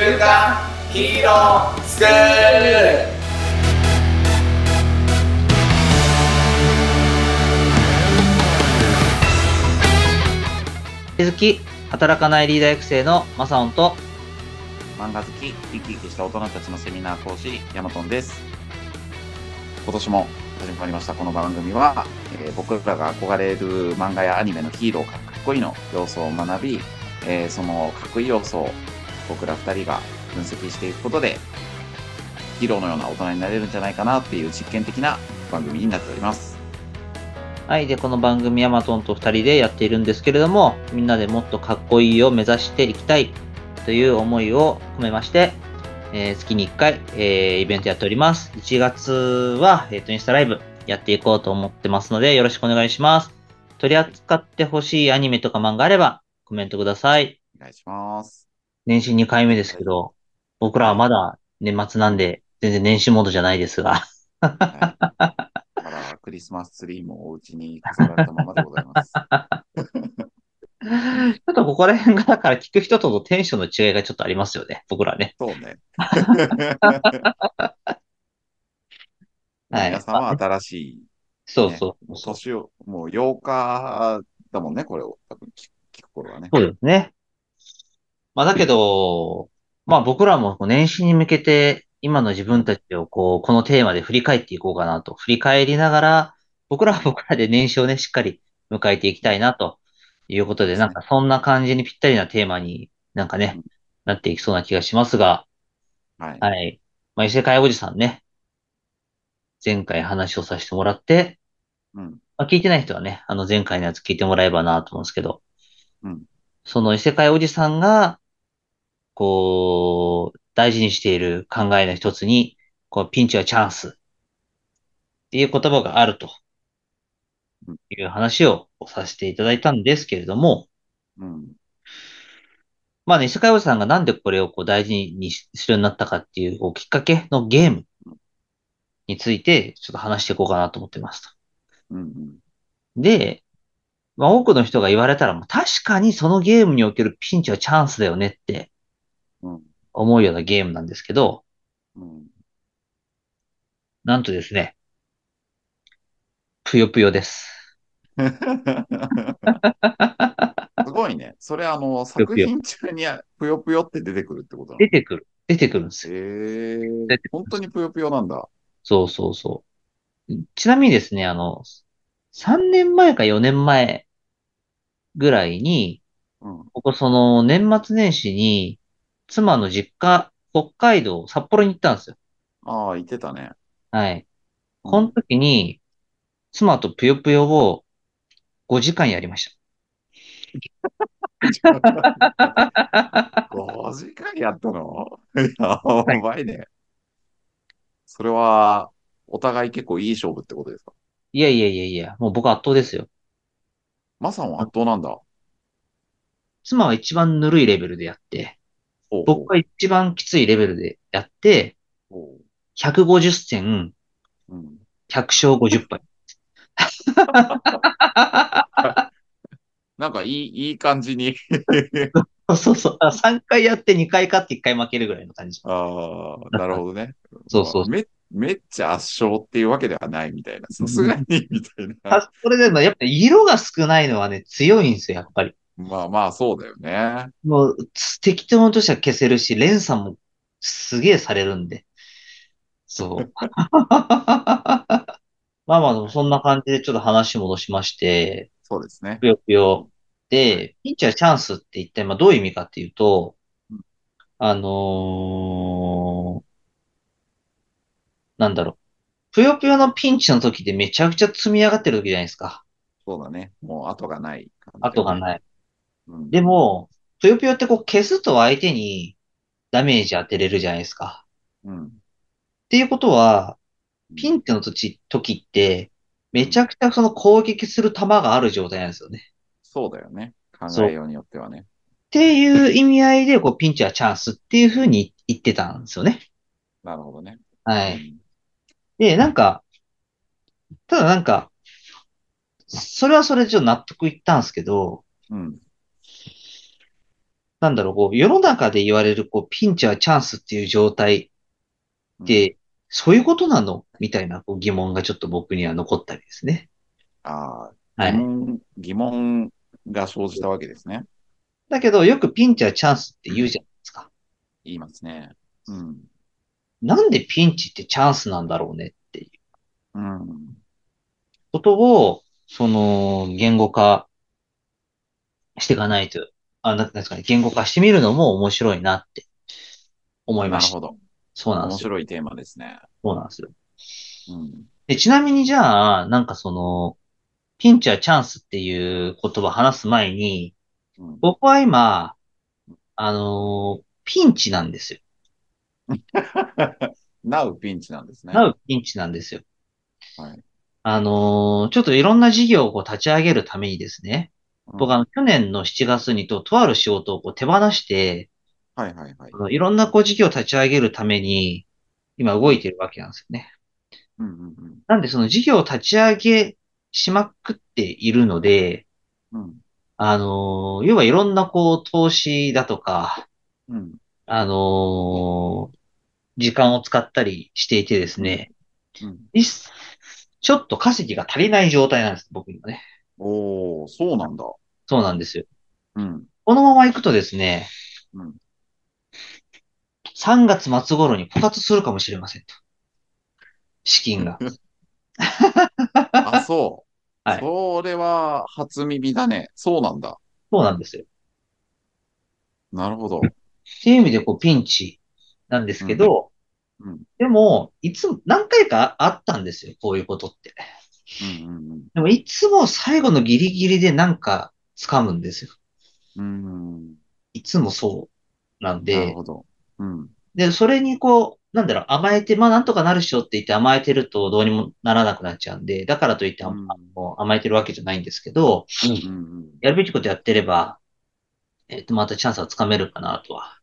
週刊ヒーロースクール引き続き、働かないリーダー育成のマサオンと、漫画好き、生き生きした大人たちのセミナー講師、ヤマトンです。今年も始まりましたこの番組は、えー僕らが憧れる漫画やアニメのヒーローかかっこいいの要素を学び、えーそのかっこいい要素を僕ら二人が分析していくことで、ヒーローのような大人になれるんじゃないかなっていう実験的な番組になっております。はい。で、この番組ヤマトンと二人でやっているんですけれども、みんなでもっとかっこいいを目指していきたいという思いを込めまして、えー月に1回、えーイベントやっております。1月は、えっ、と、インスタライブやっていこうと思ってますので、よろしくお願いします。取り扱ってほしいアニメとか漫画あれば、コメントください。お願いします。年始2回目ですけど、僕らはまだ年末なんで、全然年始モードじゃないですが、はい、まだクリスマスツリーもお家に飾られたままでございます。ちょっとここら辺が、だから聞く人とのテンションの違いがちょっとありますよね、僕らね。そうね。はい皆さんは新しい、そうそうそう。年を、もう8日だもんね、これを多分聞く聞く頃はね。そうですね。まあだけど、まあ僕らも年始に向けて今の自分たちをこう、このテーマで振り返っていこうかなと。振り返りながら、僕らは僕らで年始をね、しっかり迎えていきたいなということで、なんかそんな感じにぴったりなテーマになんかねうん、なっていきそうな気がしますが、はい。はい。まあ異世界おじさんね、前回話をさせてもらって、うん。まあ、聞いてない人はね、あの前回のやつ聞いてもらえばなと思うんですけど、うんその異世界おじさんが、こう、大事にしている考えの一つに、こう、ピンチはチャンスっていう言葉があるとうんいう話をさせていただいたんですけれども、うん。まあね、異世界おじさんがなんでこれをこう大事にするようになったかっていうこうきっかけのゲームについてちょっと話していこうかなと思ってますと。うん。うん。で、まあ、多くの人が言われたら、まあ確かにそのゲームにおけるピンチはチャンスだよねってうん。思うようなゲームなんですけど、うん。なんとですね、ぷよぷよです。すごいね。それあの、作品中にぷよぷよって出てくるってことなの？出てくる。出てくるんですよ。へえ出てくる本当にぷよぷよなんだ。そうそうそう。ちなみにですね、あの、3年前か4年前ぐらいに、うん。僕その年末年始に妻の実家、北海道、札幌に行ったんですよ。ああ、言ってたね。はい。うんこの時に、妻とぷよぷよを5時間やりました。5時間やったの？やばいね。それは、お互い結構いい勝負ってことですか？いやいやいやいや、もう僕圧倒ですよ。マサンは圧倒なんだ。妻は一番ぬるいレベルでやって、僕は一番きついレベルでやって、ほ150戦、ううん。100勝50敗。なんかいい、いい感じに。そうそう。3回やって2回勝って1回負けるぐらいの感じ。ああ、なるほどね。そうそうまあめ、めっちゃ圧勝っていうわけではないみたいな。さすがに、みたいな。あそれでもやっぱ色が少ないのはね、強いんですよ、やっぱり。まあまあ、そうだよね。もう、つ適当としては消せるし、連鎖もすげえされるんで。そう。まあまあ、でもそんな感じでちょっと話戻しまして、そうですね。ぷよぷよ。で、ピンチはチャンスって一体まあどういう意味かっていうとうん、あのーなんだろう。ぷよぷよのピンチの時ってめちゃくちゃ積み上がってる時じゃないですか。そうだね。もう後がない後がない。うんでも、ぷよぷよってこう消すと相手にダメージ当てれるじゃないですか。うん。っていうことは、ピンチの時、時って、めちゃくちゃその攻撃する球がある状態なんですよね。そうだよね。考えようによってはね。っていう意味合いで、こう、ピンチはチャンスっていうふうに言ってたんですよね。なるほどね。うんはい。で、なんか、ただなんか、それはそれでちょっと納得いったんですけど、うん。なんだろう、こう、世の中で言われる、こう、ピンチはチャンスっていう状態って、そういうことなの？みたいなこう疑問がちょっと僕には残ったりですね。あはあ、疑い。問、疑問が生じたわけですね。だけど、よくピンチはチャンスって言うじゃないですか。言いますね。うん。なんでピンチってチャンスなんだろうねっていううん。ことを、その、言語化していかないと、あ、なんですかね、言語化してみるのも面白いなって思いました。なるほど。面そうなんですよ。白いテーマですね。そうなんですよ。うん。で、ちなみにじゃあ、なんかその、ピンチはチャンスっていう言葉を話す前に、うん、僕は今、あのーピンチなんですよ。なうピンチなんですね。なうピンチなんですよ。はい。あのーちょっといろんな事業を立ち上げるためにですね、僕あの、去年の7月にと、とある仕事をこう手放して、はいはいはいいろんなこう事業を立ち上げるために、今動いてるわけなんですよね。うんうんうん。なんでその事業を立ち上げしまくっているので、うん。あのー要はいろんなこう投資だとか、うん。あのー時間を使ったりしていてですね、うん。いっちょっと稼ぎが足りない状態なんです、僕にはね。おー、そうなんだ。そうなんですよ。うん。このまま行くとですね、うん。3月末頃に枯渇するかもしれませんと。資金が。あ、そう。はいそれは初耳だね。そうなんだ。そうなんですよ。なるほど。っていう意味でこうピンチなんですけど、うんうんでも、いつも、何回かあったんですよ、こういうことって。うんでも、いつも最後のギリギリでなんか掴むんですよ。うん。いつもそうなんなるでほ、ど。うん。で、それにこう、なんだろう、甘えて、まあなんとかなるっしょって言って甘えてるとどうにもならなくなっちゃうんで、だからといって甘えてるわけじゃないんですけど、うんうんやるべきことやってれば、えっと、またチャンスはつかめるかなとは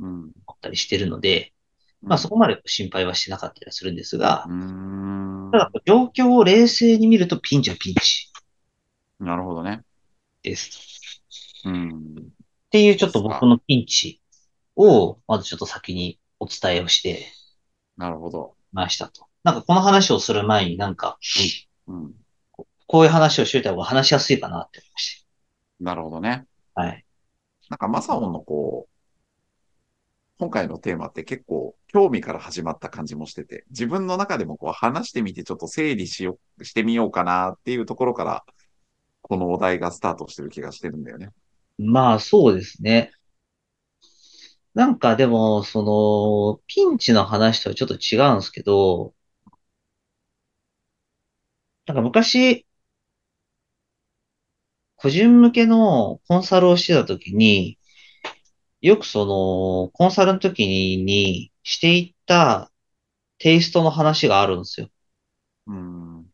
うん。思ったりしてるので、まあそこまで心配はしてなかったりはするんですがう、ん。ただ状況を冷静に見るとピンチはピンチなるほどね。です。うん。っていうちょっと僕のピンチを、まずちょっと先にお伝えをしてなるほど。ましたと。なんかこの話をする前になんか、うん。こういう話をしといた方が話しやすいかなって思いましなるほどね。た。はい。なんか、マサオンのこう、今回のテーマって結構興味から始まった感じもしてて、自分の中でもこう話してみてちょっと整理しよう、してみようかなっていうところから、このお題がスタートしてる気がしてるんだよね。まあそうですね。なんかでも、その、ピンチの話とはちょっと違うんですけど、なんか昔、個人向けのコンサルをしてた時に、よくその、コンサルの時にしていったテイストの話があるんですよ。うん。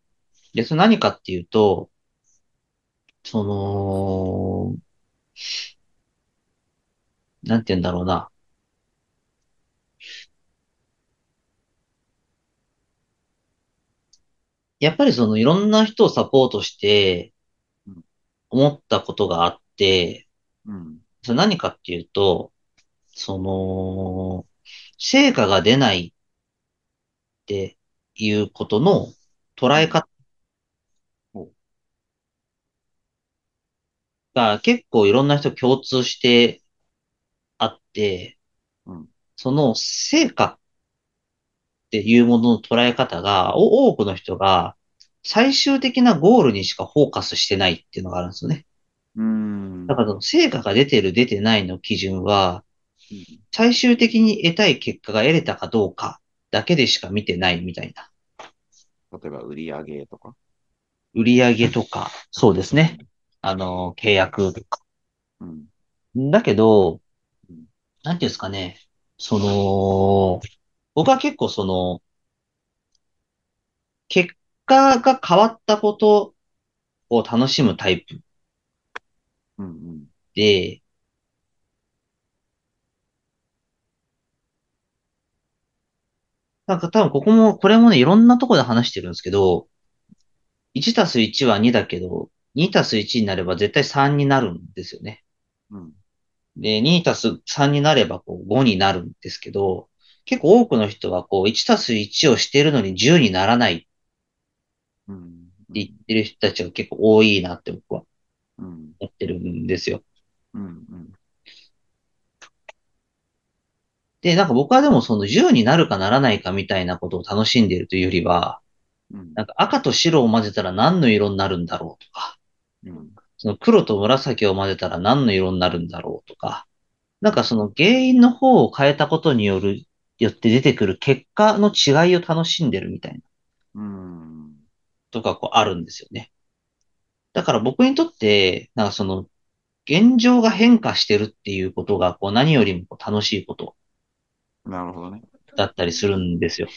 で、それ何かっていうと、その、なんて言うんだろうな。やっぱりそのいろんな人をサポートしてうん思ったことがあって、うん。それ何かっていうと、その、成果が出ないっていうことの捉え方が結構いろんな人共通してあってうん、その成果っていうものの捉え方が、お多くの人が最終的なゴールにしかフォーカスしてないっていうのがあるんですよね。うん。だから成果が出てる出てないの基準は、最終的に得たい結果が得れたかどうかだけでしか見てないみたいな。例えば売り上げとか。売上とか、そうですね。あの、契約とか。うん。だけどうん、なんていうんですかね。その、僕は結構その、結果が変わったことを楽しむタイプうんうん。で、なんか多分ここも、これもね、いろんなところで話してるんですけど、1たす1は2だけど、2たす1になれば絶対3になるんですよね。うん。で、2たす3になればこう5になるんですけど、結構多くの人はこう1たす1をしているのに10にならないってうん。言ってる人たちが結構多いなって僕はうん。思ってるんですよ。うん。うん。で、なんか僕はでもその10になるかならないかみたいなことを楽しんでいるというよりは、うん。なんか赤と白を混ぜたら何の色になるんだろうとか、うん。その黒と紫を混ぜたら何の色になるんだろうとか、なんかその原因の方を変えたことによる、よって出てくる結果の違いを楽しんでるみたいなうん。とかこうあるんですよね。だから僕にとって、なんかその現状が変化してるっていうことがこう何よりも楽しいことなるほどね。だったりするんですよ。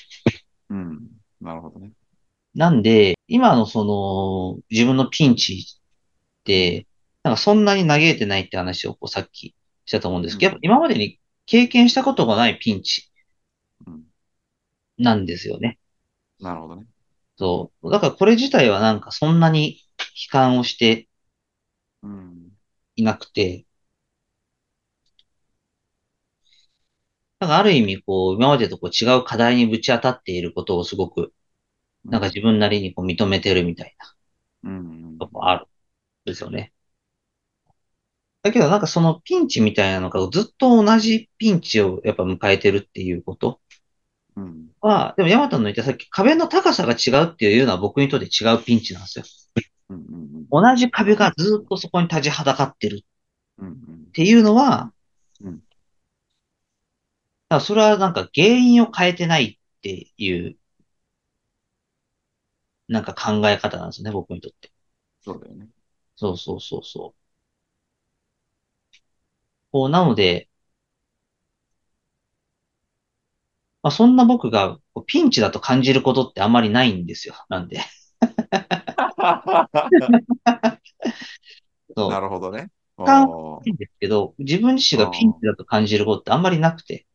うん。なるほどね。なんで、今のその自分のピンチなんかそんなに嘆いてないって話をこうさっきしたと思うんですけど、やっぱ今までに経験したことがないピンチうん。なんですよね。なるほどね。そう。だからこれ自体はなんかそんなに悲観をしてうん。いなくて、なんかある意味こう今までとこう違う課題にぶち当たっていることをすごくなんか自分なりにこう認めてるみたいなうん。とこあるんですよね。だけどなんかそのピンチみたいなのがずっと同じピンチをやっぱ迎えてるっていうことうん。は、でもヤマトの言ったさっき壁の高さが違うっていうのは僕にとって違うピンチなんですよ。うん。うん。同じ壁がずっとそこに立ちはだかってるうん。っていうのは、うんだからそれはなんか原因を変えてないっていう、なんか考え方なんですよね、僕にとって。そうだよね。そうそうそうそう。こう、なので、まあ、そんな僕がこうピンチだと感じることってあんまりないんですよ。なんで。そう。なるほどね。かおーいいんですけど、自分自身がピンチだと感じることってあんまりなくて。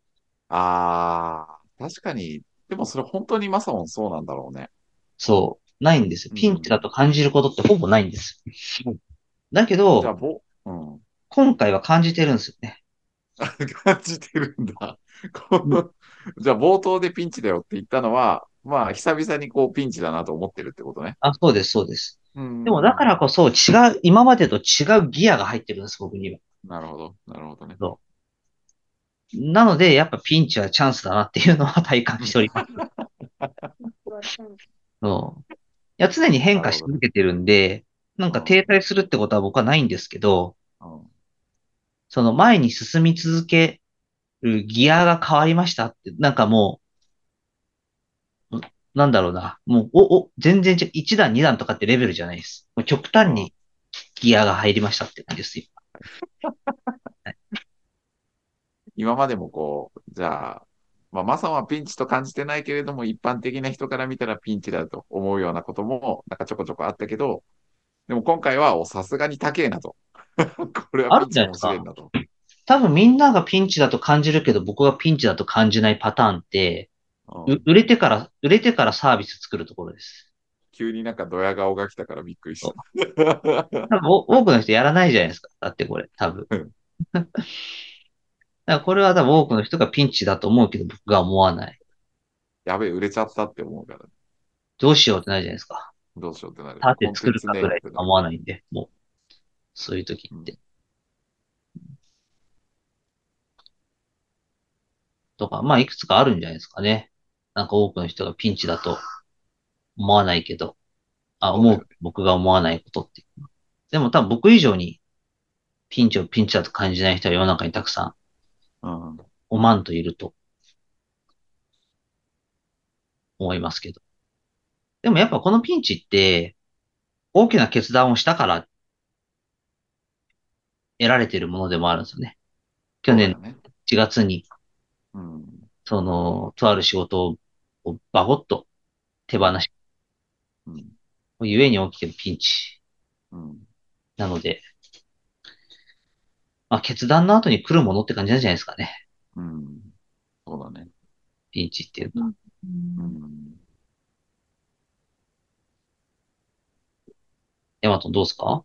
ああ、確かに。でもそれ本当にマサオンそうなんだろうね。そう。ないんですよ。ピンチだと感じることってほぼないんです。だけじゃあ、ど、ぼ、うん。今回は感じてるんですよね。感じてるんだ。じゃあ、冒頭でピンチだよって言ったのは、まあ、久々にこうピンチだなと思ってるってことね。あ、そうです、そうです。うんでもだからこそ違う、今までと違うギアが入ってるんです、僕には。なるほど、なるほどね。なので、やっぱピンチはチャンスだなっていうのは体感しております。そう。いや、常に変化し続けてるんで、なんか停滞するってことは僕はないんですけど、うんその前に進み続けるギアが変わりましたって、なんかもう、なんだろうな、もう、お、お、全然違う、1段、2段とかってレベルじゃないです。もう極端にギアが入りましたって感じですよ。今までもこう、じゃあ、まあ、マサオンはピンチと感じてないけれども、一般的な人から見たらピンチだと思うようなことも、なんかちょこちょこあったけど、でも今回は、おさすがに高えなと。これはピンチかもしれんなと。多分みんながピンチだと感じるけど、僕がピンチだと感じないパターンって、うんう売れてから、売れてからサービス作るところです。急になんかドヤ顔が来たからびっくりした。多分お多くの人やらないじゃないですか。だってこれ、多分。うんだからこれは多分多くの人がピンチだと思うけど、僕が思わない。やべえ、売れちゃったって思うから、どうしようってなるじゃないですか。どうしようってなる。立て作るかぐらいコンテンツねしか思わないんで、もう、そういう時って。とか、まあ、いくつかあるんじゃないですかね。なんか多くの人がピンチだと思わないけど、あ、思う、僕が思わないことって。でも多分僕以上にピンチをピンチだと感じない人は世の中にたくさんうん。おまんといると思いますけど。でもやっぱこのピンチって大きな決断をしたから得られているものでもあるんですよね。去年そうだね。1月にうん。その、とある仕事をバゴッと手放し、うん。ゆえに起きてるピンチうん。なので、まあ決断の後に来るものって感じなんじゃないですかね。うん。そうだね。ピンチっていうのは。うん。ヤマトどうですか？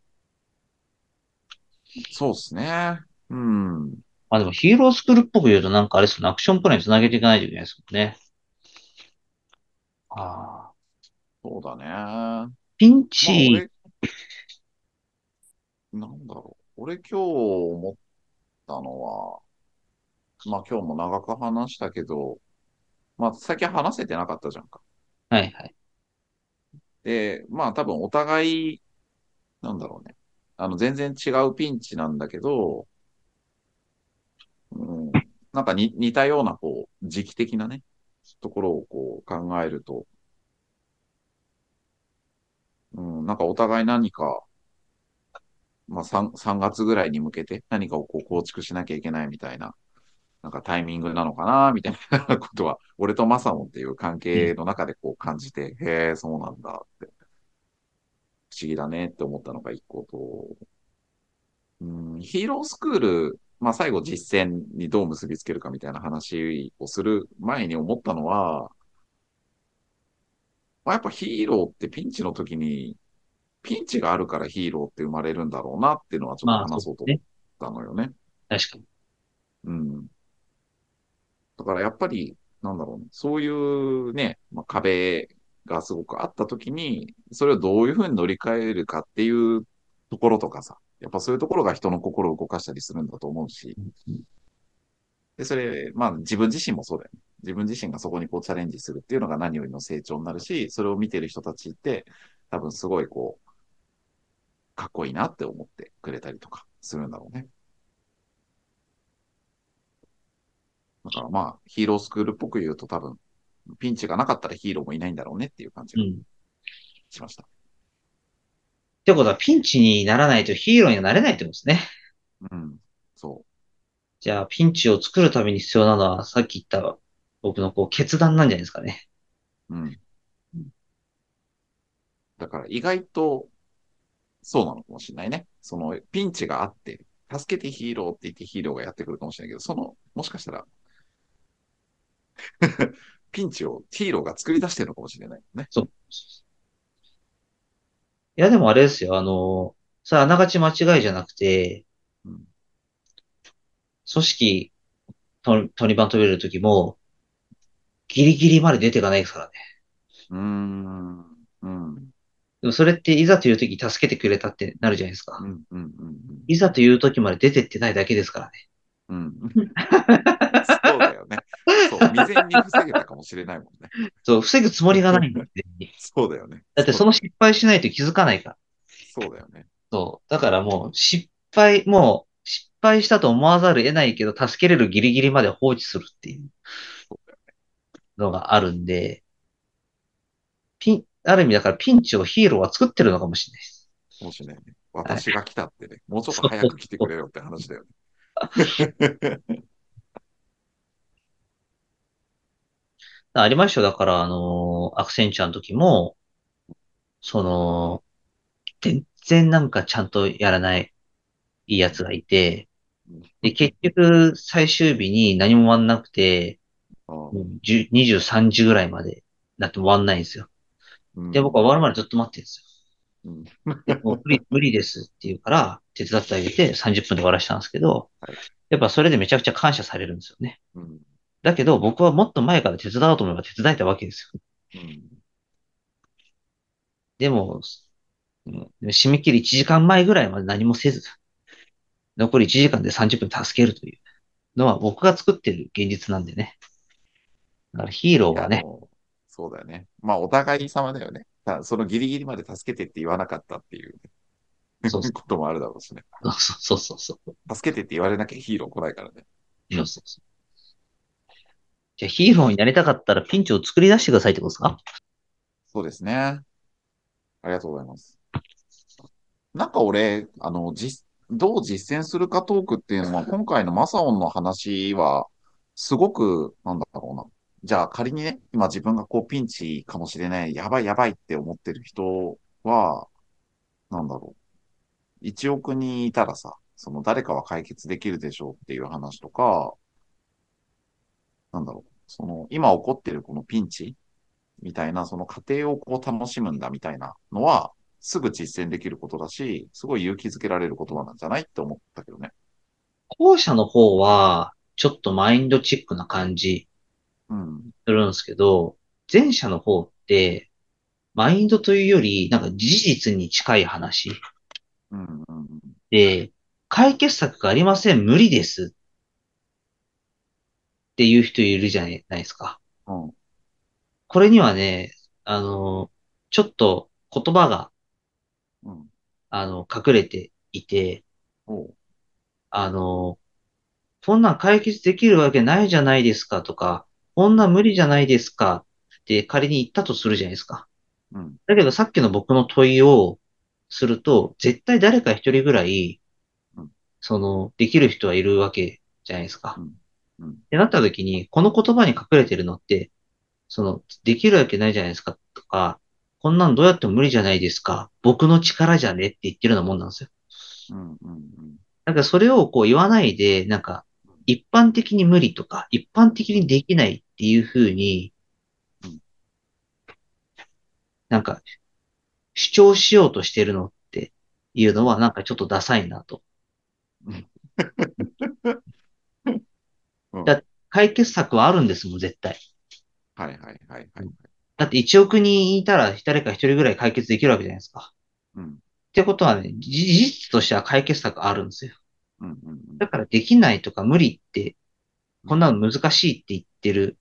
そうですね。うん。まあでもヒーロースクールっぽく言うとなんかあれですよね、アクションプランにつなげていかないといけないですもんね。ああ。そうだね。ピンまあチ、俺、なんだろう。俺今日思ったのは、まあ今日も長く話したけど、まあ最近話せてなかったじゃんか。はいはい。で、まあ多分お互い、なんだろうね。あの全然違うピンチなんだけど、うん、なんかに似たようなこう時期的なね、ところをこう考えると、うん、なんかお互い何か、まあ 3, 3月ぐらいに向けて何かをこう構築しなきゃいけないみたいな、なんかタイミングなのかな、みたいなことは、俺とマサモンっていう関係の中でこう感じて、へえ、そうなんだって、不思議だねって思ったのが一個と、うん、ヒーロースクール、まあ最後実践にどう結びつけるかみたいな話をする前に思ったのは、まあ、やっぱヒーローってピンチの時に、ピンチがあるからヒーローって生まれるんだろうなっていうのはちょっまあと話そうと思っそうですね。たのよね。確かに。うん。だからやっぱり、なんだろうね、そういうね、まあ、壁がすごくあった時に、それをどういうふうに乗り換えるかっていうところとかさ、やっぱそういうところが人の心を動かしたりするんだと思うし、で、それ、まあ自分自身もそうだよね。自分自身がそこにこうチャレンジするっていうのが何よりの成長になるし、それを見てる人たちって、多分すごいこう、かっこいいなって思ってくれたりとかするんだろうね。だからまあ、ヒーロースクールっぽく言うと多分、ピンチがなかったらヒーローもいないんだろうねっていう感じがうん。っしました。てことは、ピンチにならないとヒーローにはなれないってことですね。うん。そじゃあ、ピンチを作るために必要なのは、さっき言った僕のこう決断なんじゃないですかね。う。うん。だから意外と、そうなのかもしれないね。その、ピンチがあって、助けてヒーローって言ってヒーローがやってくるかもしれないけど、その、もしかしたら、ピンチをヒーローが作り出してるのかもしれないね。そう。いや、でもあれですよ。あの、それはあながち間違いじゃなくて、うん。組織と、取り番取れるときも、ギリギリまで出ていかないですからね。うーん。うん。でもそれっていざというとき助けてくれたってなるじゃないですかう。ん。うん。うん。いざというときまで出てってないだけですからね。うん。に防げたかもしれないもんね。そう、防ぐつもりがないんだって。そうだよね。だってその失敗しないと気づかないから。そうだよね。そう。だからもう失敗、もう失敗したと思わざるを得ないけど、助けれるギリギリまで放置するっていうのがあるんで、ピン、ある意味だからピンチをヒーローは作ってるのかもしれないです。かもしれないね。私が来たってね。もうちょっと早く来てくれよって話だよね。ありましたよ。だから、あのアクセンチャーの時も、その、全然なんかちゃんとやらないいいやつがいて、で、結局最終日に何も終わんなくて、もう10 23時ぐらいまでなっても終わんないんですよ。うんで、僕は終わるまでずっと待ってるんですうんよ。でもう無理、無理ですって言うから、手伝ってあげて30分で終わらしたんですけどはい、やっぱそれでめちゃくちゃ感謝されるんですよね。うんだけど僕はもっと前から手伝おうと思えば手伝えたわけですよ。うんでも、うん締め切り1時間前ぐらいまで何もせず、残り1時間で30分助けるというのは僕が作ってる現実なんでね。だからヒーローはねそうだよね。まあ、お互い様だよね。たそのギリギリまで助けてって言わなかったっていうそうそう こともあるだろうしね。そうそうそう。助けてって言われなきゃヒーロー来ないからね。そうそうそう。じゃあヒーローになりたかったらピンチを作り出してくださいってことですか？そうですね。ありがとうございます。なんか俺、あの、実、どう実践するかトークっていうのは、今回のマサオンの話は、すごく、なんだろうな。じゃあ仮にね、今自分がこうピンチかもしれない、やばいやばいって思ってる人は、なんだろう。1億人いたらさ、その誰かは解決できるでしょうっていう話とか、なんだろう。その、今起こってるこのピンチみたいな、その過程をこう楽しむんだみたいなのは、すぐ実践できることだし、すごい勇気づけられる言葉なんじゃないって思ったけどね。コ後者の方は、ちょっとマインドチックな感じうん。するんですけど、前者の方って、マインドというより、なんか事実に近い話うん。うん。で、解決策がありません、無理ですっていう人いるじゃないですか。うん。これにはね、あの、ちょっと言葉が、うん。あの、隠れていて。あの、こんなん解決できるわけないじゃないですかとか、こんなん無理じゃないですかって仮に言ったとするじゃないですか。うん。だけどさっきの僕の問いをすると、絶対誰か一人ぐらいうん、その、できる人はいるわけじゃないですか。うんうんってなった時に、この言葉に隠れてるのって、その、できるわけないじゃないですかとか、こんなんどうやっても無理じゃないですか。僕の力じゃねって言ってるようなもんなんですよ。うん。うん。なんかそれをこう言わないで、なんか、一般的に無理とか、一般的にできないっていうふうにうん、なんか、主張しようとしてるのっていうのは、なんかちょっとダサいなと。うんだ解決策はあるんですもん、絶対。はいはいはいはい。だって1億人いたら誰か1人ぐらい解決できるわけじゃないですか。うん。ってことはね、事事実としては解決策あるんですよ。うん。うん。だからできないとか無理って、こんなの難しいって言ってる。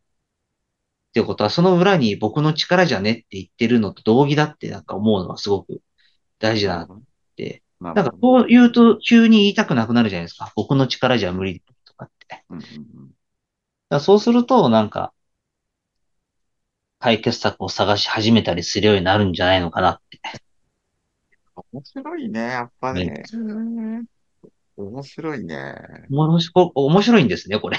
ってことは、その裏に僕の力じゃねって言ってるのと同義だってなんか思うのはすごく大事だなって。なんか。こう言うと急に言いたくなくなるじゃないですか。僕の力じゃ無理とかって。だかうん。うん。らそうすると、なんか、解決策を探し始めたりするようになるんじゃないのかなって。面白いね、やっぱね。面白いね。面白面白いんですね、これ。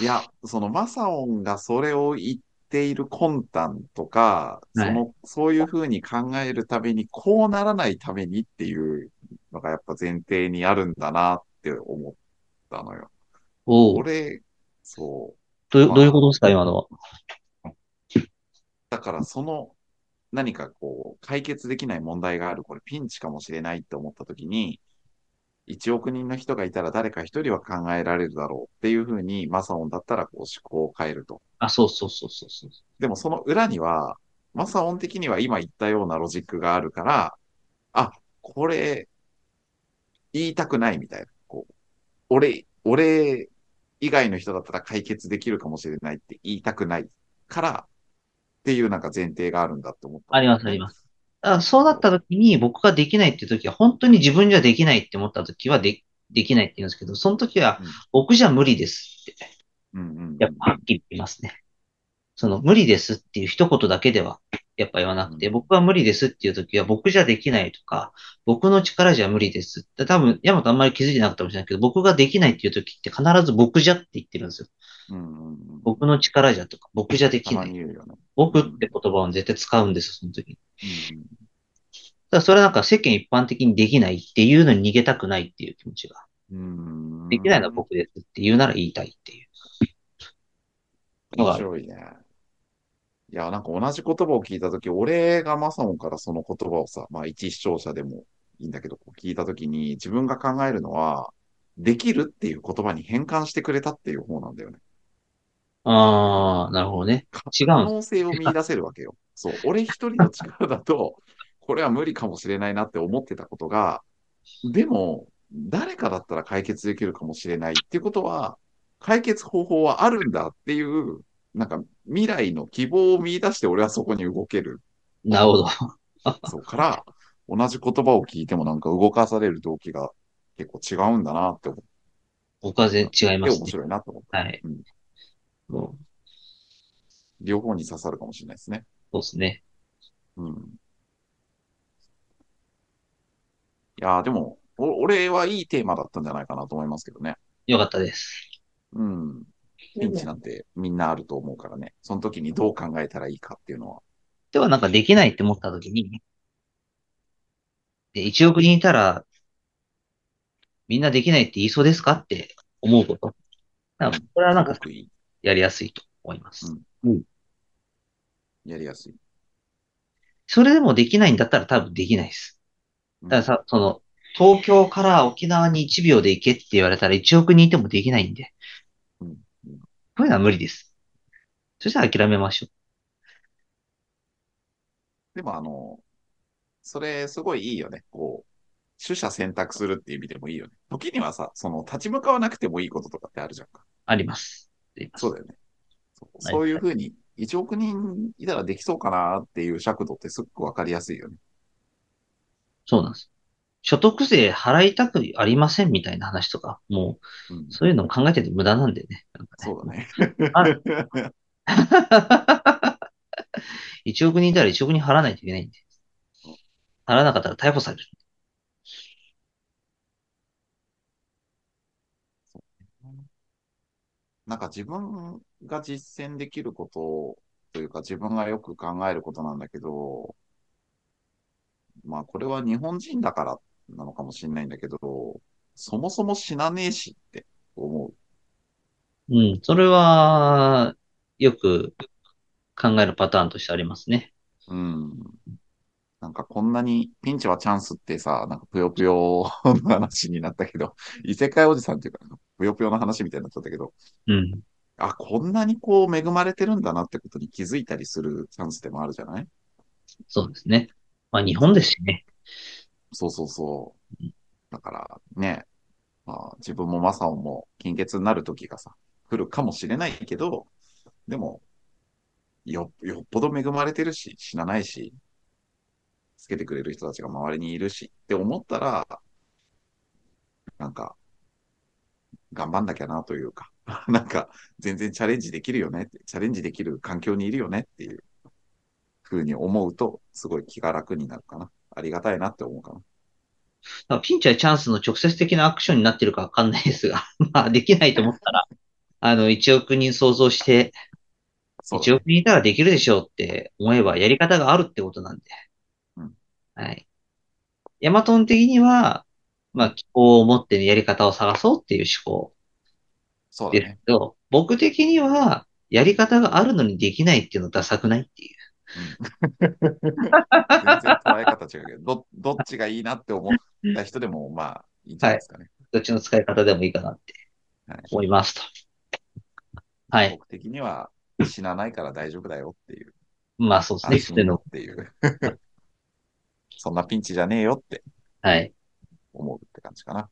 いや、そのマサオンがそれを言っている魂胆とか、はいその、そういうふうに考えるために、こうならないためにっていうのがやっぱ前提にあるんだなって思ったのよ。おう俺、そう。どういうまあどういうことですか、今のは？だからその何かこう解決できない問題がある、これピンチかもしれないって思った時に、1億人の人がいたら誰か1人は考えられるだろうっていうふうにマサオンだったらこう思考を変えると。あ、そうそうそうそうそう。でもその裏には、マサオン的には今言ったようなロジックがあるから、あ、これ、言いたくないみたいな。俺、俺以外の人だったら解決できるかもしれないって言いたくないから、っていうなんか前提があるんだって思った。ありますあります。だからそうなった時に僕ができないっていう時は、本当に自分じゃできないって思った時はで、できないって言うんですけど、その時はうん僕じゃ無理ですって、うんうんうん。やっぱはっきり言いますね。その無理ですっていう一言だけではやっぱ言わなくて、うん僕は無理ですっていう時は僕じゃできないとか、僕の力じゃ無理ですって多分、ヤマトあんまり気づいてなかったかもしれないけど、僕ができないっていう時って必ず僕じゃって言ってるんですよ。うん。僕の力じゃとか、僕じゃできたない。ね。僕って言葉を絶対使うんですよ、その時に。うんだそれはなんか世間一般的にできないっていうのに逃げたくないっていう気持ちが。うん。できないのは僕ですって言うなら言いたいっていう。面白いね。いや、なんか同じ言葉を聞いたとき、俺がマサオンからその言葉をさ、まあ一視聴者でもいいんだけど、聞いたときに自分が考えるのは、できるっていう言葉に変換してくれたっていう方なんだよね。あー、なるほどね。違可うん能性を見出せるわけよ。そう。俺一人の力だと、これは無理かもしれないなって思ってたことが、でも、誰かだったら解決できるかもしれないっていうことは、解決方法はあるんだっていう、なんか未来の希望を見出して俺はそこに動ける。なるほど。そうから、同じ言葉を聞いてもなんか動かされる動機が結構違うんだなって思って僕は全然違いますね。面白いなと思って。はい。うん両方に刺さるかもしれないですね。そうですね。うん。いやーでも、お俺はいいテーマだったんじゃないかなと思いますけどね。よかったです。うん。ピンチなんてみんなあると思うからね。その時にどう考えたらいいかっていうのは。ではなんかできないって思った時に、で、1億人いたら、みんなできないって言いそうですかって思うこと。これはなんか。やりやすいと思います。やりやすい。それでもできないんだったら多分できないです。うんだからさ、その、東京から沖縄に1秒で行けって言われたら1億人いてもできないんで。うんうんこういうのは無理です。そしたら諦めましょでもあの、それすごいいいよね。こう、取捨選択するっていう意味でもいいよね。時にはさ、その立ち向かわなくてもいいこととかってあるじゃんか。う。あります。そうだよね。そうはいそういうふうに、1億人いたらできそうかなっていう尺度ってすっごくわかりやすいよね。そうなんです。所得税払いたくありませんみたいな話とか、もうそういうのも考えてて無駄なんでね。ねそうだね。あ1億人いたら1億人払わないといけないんで。払わなかったら逮捕される。なんか自分が実践できることというか自分がよく考えることなんだけど、まあこれは日本人だからなのかもしれないんだけど、そもそも死なねえしって思う。うん、それは、よく考えるパターンとしてありますね。うん。なんかこんなにピンチはチャンスってさ、なんかぷよぷよの話になったけど、異世界おじさんっていうか、ぷよぷよの話みたいになっちゃったけど、うん。あ、こんなにこう恵まれてるんだなってことに気づいたりするチャンスでもあるじゃない？そうですね。まあ日本ですしね。そうそうそう。だからね、まあ、自分もマサオも金欠になる時がさ、来るかもしれないけど、でも、よ、よっぽど恵まれてるし、死なないし、助けてくれる人たちが周りにいるしって思ったら、なんか、頑張んなきゃなというか、なんか、全然チャレンジできるよねって、チャレンジできる環境にいるよねっていうふうに思うと、すごい気が楽になるかな。ありがたいなって思うかな。ピンチやチャンスの直接的なアクションになってるかわかんないですが、まあできないと思ったら、あの、1億人想像して、1そうだね億人いたらできるでしょうって思えばやり方があるってことなんで。うんはい。ヤマトン的には、まあ、希望を持ってやり方を探そうっていう思考ですそうだね。けど、僕的には、やり方があるのにできないっていうのダサくないっていう。全然捉え方違うけど、ど どっちがいいなって思った人でも、まあ、いいんじゃないですかね。どっちの使い方でもいいかなってはい思いますと。はい。僕的には死なないから大丈夫だよっていう、まあそうですね。安心よっていう、そんなピンチじゃねえよってはい。思うって感じかな。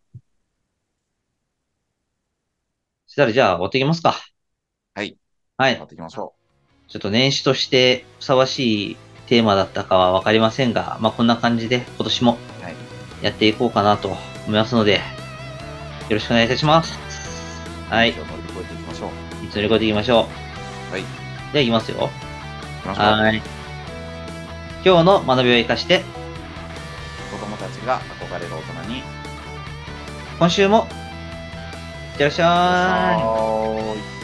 そしたらじゃあ終わっていきますか。はい。はいやっ。ていきましょちょっと年始としてふさわしいテーマだったかはわかりませんが、まあこんな感じで今年も。やっていこうかなと思いますので、よろしくお願いいたします。はい。乗り越えていきましょう。つ乗り越えていきましょう。はい。じゃあ行きますよ。はい。今日の学びを生かして、子供たちが憧れる大人に。今週も、いってらっしゃい。い